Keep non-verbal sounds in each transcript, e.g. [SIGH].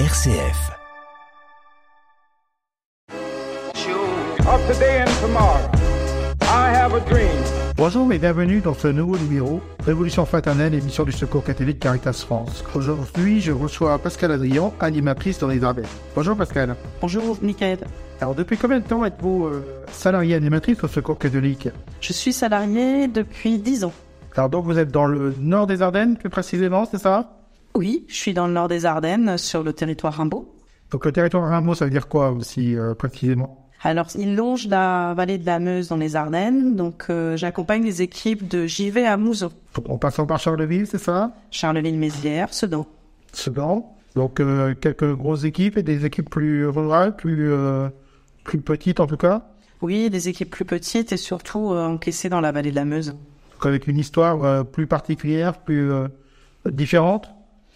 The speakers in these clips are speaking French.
RCF. Bonjour et bienvenue dans ce nouveau numéro Révolution fraternelle, émission du Secours catholique Caritas France. Aujourd'hui, je reçois Pascal Adrian, animatrice dans les Ardennes. Bonjour Pascal. Bonjour, Michael. Alors, depuis combien de temps êtes-vous euh, salarié animatrice au Secours catholique? Je suis salarié depuis 10 ans. Alors, donc, vous êtes dans le nord des Ardennes, plus précisément, c'est ça? Oui, je suis dans le nord des Ardennes, sur le territoire Rimbaud. Donc, le territoire Rameau, ça veut dire quoi aussi, euh, précisément? Alors, il longe la vallée de la Meuse dans les Ardennes, donc euh, j'accompagne les équipes de JV à Mouzeau, Donc, En passant par Charleville, c'est ça? Charleville-Mézières, Sedan. Sedan. Donc, euh, quelques grosses équipes et des équipes plus rurales, plus, euh, plus petites en tout cas? Oui, des équipes plus petites et surtout euh, encaissées dans la vallée de la Meuse. Donc, avec une histoire euh, plus particulière, plus euh, différente?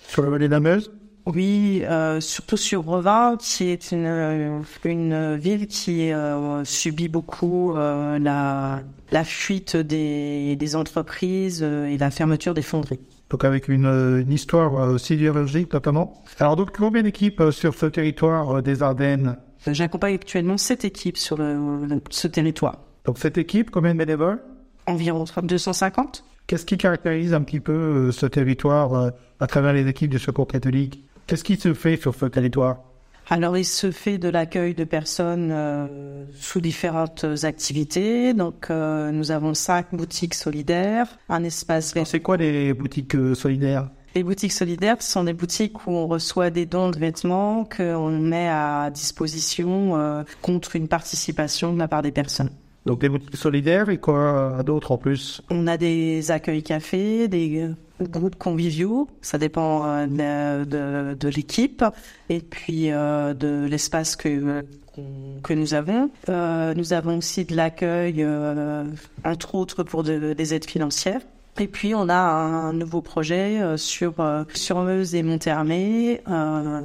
Sur la vallée de la Meuse. Oui, euh, surtout sur Revin, qui est une, euh, une ville qui euh, subit beaucoup euh, la, la fuite des, des entreprises euh, et la fermeture des fonderies. Donc avec une, euh, une histoire euh, sidérurgique notamment. Alors donc combien d'équipes sur ce territoire des Ardennes J'accompagne actuellement sept équipes sur le- ce territoire. Donc cette équipe, combien de bénévoles? Environ 250 Qu'est-ce qui caractérise un petit peu euh, ce territoire euh, à travers les équipes du Secours catholique? Qu'est-ce qui se fait sur ce territoire? Alors, il se fait de l'accueil de personnes euh, sous différentes activités. Donc, euh, nous avons cinq boutiques solidaires, un espace. C'est quoi les boutiques euh, solidaires? Les boutiques solidaires ce sont des boutiques où on reçoit des dons de vêtements qu'on met à disposition contre une participation de la part des personnes. Donc des boutiques solidaires et quoi euh, d'autre en plus? On a des accueils cafés, des euh, groupes conviviaux, ça dépend euh, de, l'équipe et puis de l'espace que que nous avons. Nous avons aussi de l'accueil, entre autres pour de- des aides financières. Et puis on a un nouveau projet sur Meuse et Montermé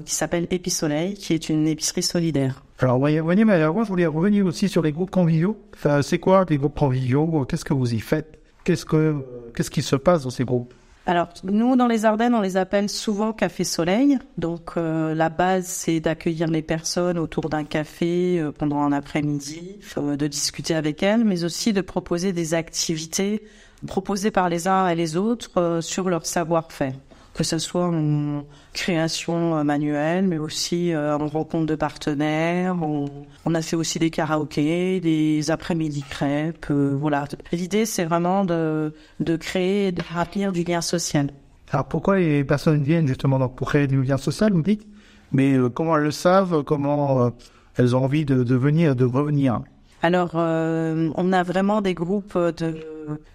qui s'appelle Épisoleil, qui est une épicerie solidaire. Alors voyez, voyez, mais moi je voulais revenir aussi sur les groupes conviviaux. Enfin, c'est quoi les groupes conviviaux? Qu'est-ce que vous y faites? Qu'est-ce que qu'est-ce qui se passe dans ces groupes? Alors, nous, dans les Ardennes, on les appelle souvent Café Soleil. Donc, euh, la base, c'est d'accueillir les personnes autour d'un café euh, pendant un après-midi, euh, de discuter avec elles, mais aussi de proposer des activités proposées par les uns et les autres sur leur savoir-faire. Que ce soit en création euh, manuelle, mais aussi euh, en rencontre de partenaires. On, on a fait aussi des karaokés, des après-midi crêpes. euh, voilà. L'idée, c'est vraiment de, de créer et de remplir du lien social. Alors pourquoi les personnes viennent justement donc pour créer du lien social, vous dites? Mais euh, comment elles le savent? Comment euh, elles ont envie de, de venir, de revenir? Alors, on a vraiment des groupes de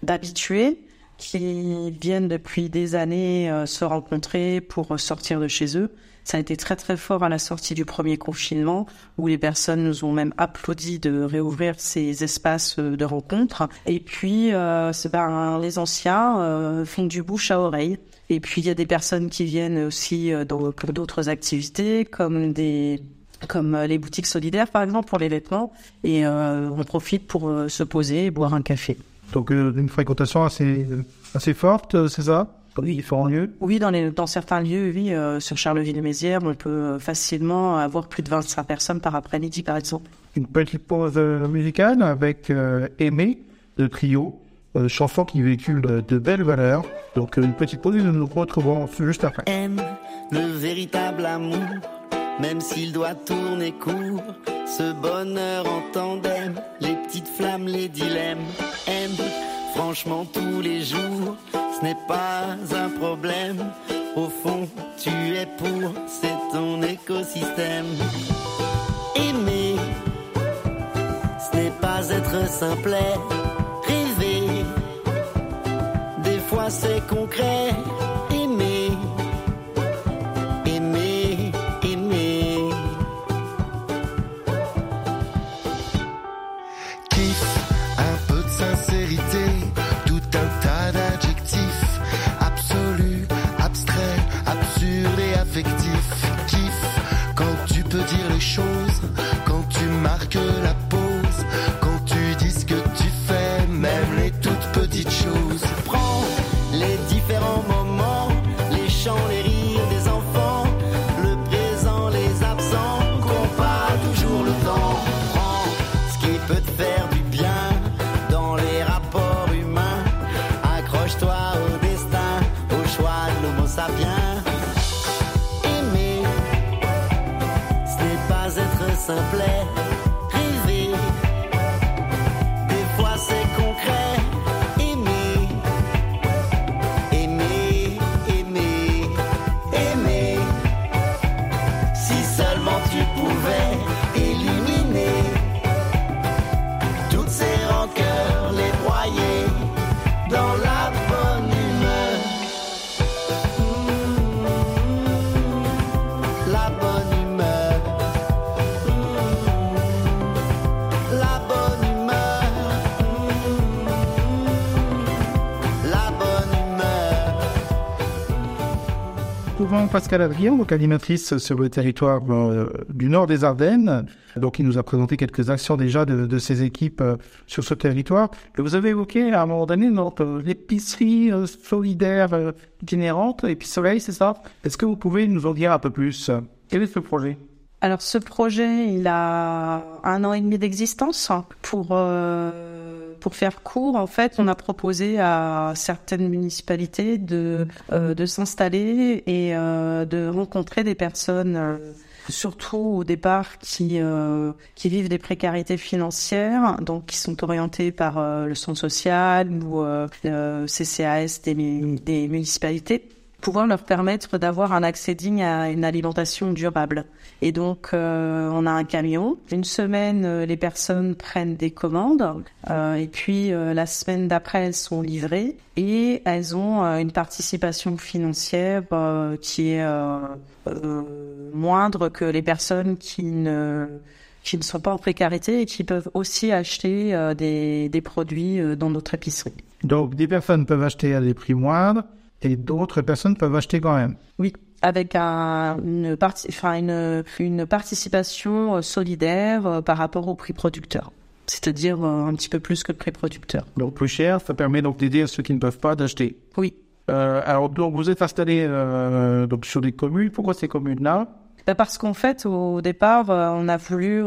d'habitués qui viennent depuis des années euh, se rencontrer pour sortir de chez eux. Ça a été très très fort à la sortie du premier confinement où les personnes nous ont même applaudi de réouvrir ces espaces euh, de rencontre. Et puis, euh, ben, les anciens euh, font du bouche à oreille. Et puis, il y a des personnes qui viennent aussi dans, pour d'autres activités comme des comme les boutiques solidaires par exemple pour les vêtements et on profite pour se poser et boire un café. Donc euh, une fréquentation assez assez forte, euh, c'est ça? Lieux? Oui, dans, les, dans certains lieux, oui, euh, sur Charleville-Mézières, on peut euh, facilement avoir plus de 25 personnes par après-midi, par exemple. Une petite pause musicale avec euh, Aimé, le trio, euh, chanson qui véhicule de, de belles valeurs. Donc une petite pause et nous nous retrouvons juste après. aime le véritable amour, même s'il doit tourner court. Ce bonheur en tandem, les petites flammes, les dilemmes, aime franchement tous les jours. Ce n'est pas un problème, au fond tu es pour, c'est ton écosystème. Aimer, ce n'est pas être simplet, rêver, des fois c'est concret. quand tu marques la pause, quand tu dis ce que tu fais, même les toutes petites choses. Prends les différents moments, les chants, les rires des enfants, le présent, les absents, qu'on pas toujours le temps. Prends ce qui peut te faire du bien dans les rapports humains. Accroche-toi au destin, au choix de l'homo sapiens. Simplet. Rêver, Souvent Pascal Adrien, donc animatrice sur le territoire euh, du nord des Ardennes. Donc il nous a présenté quelques actions déjà de, ses équipes euh, sur ce territoire. Et vous avez évoqué à un moment donné euh, l'épicerie euh, solidaire itinérante, Épice-Soleil, c'est ça? Est-ce que vous pouvez nous en dire un peu plus? Quel est ce projet? Alors ce projet, il a un an et demi d'existence. Pour pour faire court, en fait, on a proposé à certaines municipalités de euh, de s'installer et euh, de rencontrer des personnes. euh, Surtout au départ qui euh, qui vivent des précarités financières, donc qui sont orientés par le centre social ou euh, CCAS des, des municipalités pouvoir leur permettre d'avoir un accès digne à une alimentation durable. Et donc, euh, on a un camion. Une semaine, euh, les personnes prennent des commandes, euh, et puis euh, la semaine d'après, elles sont livrées et elles ont euh, une participation financière euh, qui est moindre que les personnes qui ne qui ne sont pas en précarité et qui peuvent aussi acheter des, des produits dans notre épicerie. Donc des personnes peuvent acheter à des prix moindres et d'autres personnes peuvent acheter quand même. Oui, avec un, une, enfin une, une participation euh, solidaire euh, par rapport au prix producteur. C'est-à-dire euh, un petit peu plus que le prix producteur. Donc plus cher, ça permet donc d'aider ceux qui ne peuvent pas d'acheter. Oui. Euh, alors donc vous êtes installé euh, donc sur des communes. Pourquoi ces communes-là? Bah, Parce qu'en fait, au départ, on a voulu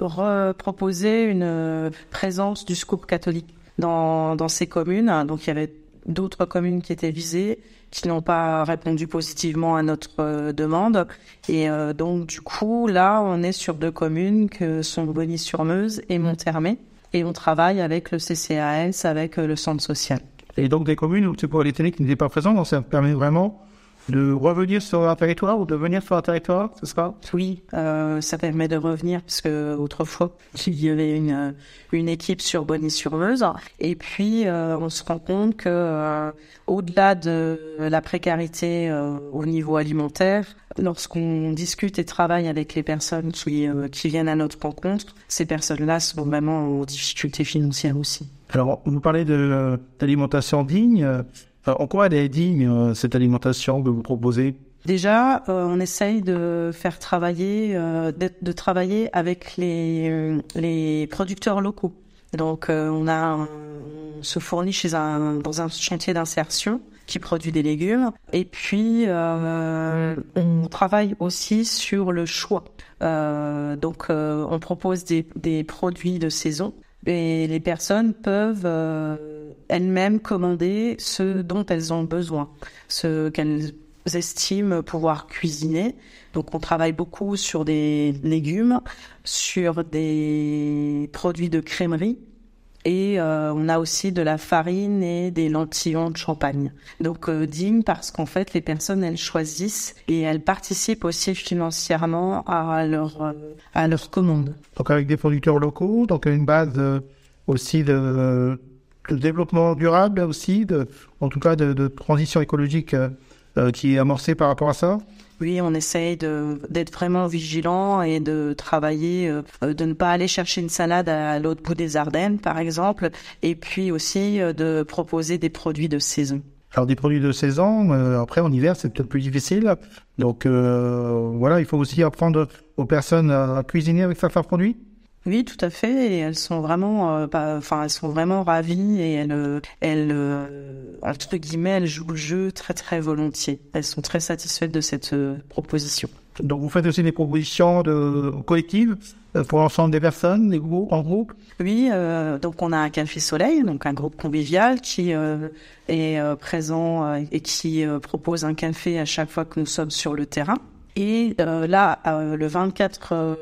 reproposer une présence du scoop catholique dans, dans ces communes. Donc, il y avait d'autres communes qui étaient visées, qui n'ont pas répondu positivement à notre euh, demande. Et euh, donc, du coup, là, on est sur deux communes que sont Bonny-sur-Meuse et Monthermé. Et on travaille avec le CCAS, avec euh, le centre social. Et donc des communes où c'est pour les qui n'étaient pas présents, donc ça permet vraiment de revenir sur un territoire ou de venir sur un territoire, c'est ça Oui, euh, ça permet de revenir parce que autrefois [LAUGHS] il y avait une euh, une équipe sur Bonny-sur-Meuse et puis euh, on se rend compte que euh, au-delà de la précarité au niveau alimentaire, lorsqu'on discute et travaille avec les personnes qui qui viennent à notre rencontre, ces personnes-là sont vraiment en difficulté financière aussi. Alors vous parlez d'alimentation digne. Euh, en quoi elle est digne euh, cette alimentation que vous proposez? Déjà, euh, on essaye de faire travailler, euh, de, travailler avec les, euh, les producteurs locaux. Donc, on a, on se fournit chez un dans un chantier d'insertion qui produit des légumes. Et puis, on travaille aussi sur le choix. Donc, on propose des, des produits de saison. Et les personnes peuvent elles-mêmes commander ce dont elles ont besoin, ce qu'elles estiment pouvoir cuisiner. Donc on travaille beaucoup sur des légumes, sur des produits de crèmerie et euh, on a aussi de la farine et des lentillons de champagne. Donc euh, digne parce qu'en fait les personnes elles choisissent et elles participent aussi financièrement à leur euh, à leur commande. Donc avec des producteurs locaux, donc une base euh, aussi de, de développement durable aussi, de, en tout cas de, de transition écologique euh, euh, qui est amorcée par rapport à ça? Oui, on essaye d'être vraiment vigilant et de travailler, euh, euh, de ne pas aller chercher une salade à l'autre bout des Ardennes, par exemple, et puis aussi euh, de proposer des produits de saison. Alors des produits de saison, euh, après en hiver c'est peut-être plus difficile. Donc euh, voilà, il faut aussi apprendre aux personnes à cuisiner avec certains produits. Oui, tout à fait. Et elles sont vraiment, euh, enfin, elles sont vraiment ravies et elles, elles, euh, entre guillemets, elles jouent le jeu très très volontiers. Elles sont très satisfaites de cette euh, proposition. Donc vous faites aussi des propositions de collectives euh, pour l'ensemble des personnes, des groupes, en groupe? Oui, euh, donc on a un café soleil, donc un groupe convivial qui euh, est euh, présent et qui propose un café à chaque fois que nous sommes sur le terrain. Et euh, là, euh, le 24 euh,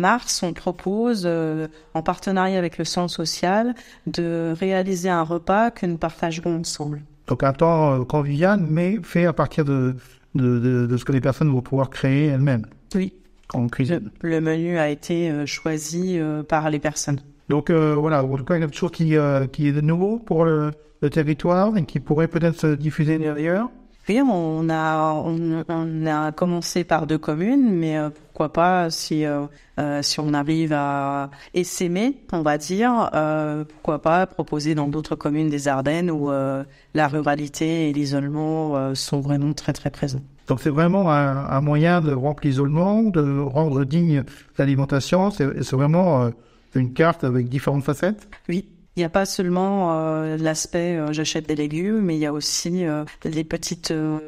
mars, on propose, euh, en partenariat avec le Centre social, de réaliser un repas que nous partagerons ensemble. Donc un temps euh, convivial, mais fait à partir de, de, de, de ce que les personnes vont pouvoir créer elles-mêmes Oui, en cuisine. le, le menu a été euh, choisi euh, par les personnes. Donc voilà, en tout cas quelque chose qui, qui est de nouveau pour le, le territoire et qui pourrait peut-être se diffuser ailleurs. On a, on, on a commencé par deux communes, mais euh, pourquoi pas si, euh, euh, si on arrive à essaimer, on va dire, euh, pourquoi pas proposer dans d'autres communes des Ardennes où euh, la ruralité et l'isolement sont vraiment très très présents. Donc c'est vraiment un, un moyen de rompre l'isolement, de rendre digne l'alimentation. C'est vraiment une carte avec différentes facettes? Oui. Il n'y a pas seulement euh, l'aspect euh, j'achète des légumes, mais il y a aussi euh, les petites, euh,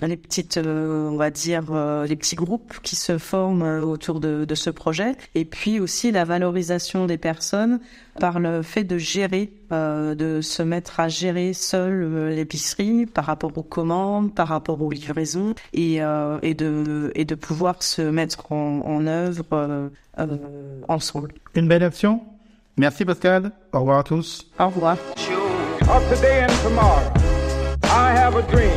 les petites, euh, on va dire, les petits groupes qui se forment autour de, de ce projet, et puis aussi la valorisation des personnes par le fait de gérer, de se mettre à gérer seul l'épicerie par rapport aux commandes, par rapport aux livraisons, et, et de et de pouvoir se mettre en, en œuvre ensemble. Une belle action. Merci Pascal. Au revoir à tous. Au revoir. Of today and tomorrow, I have a dream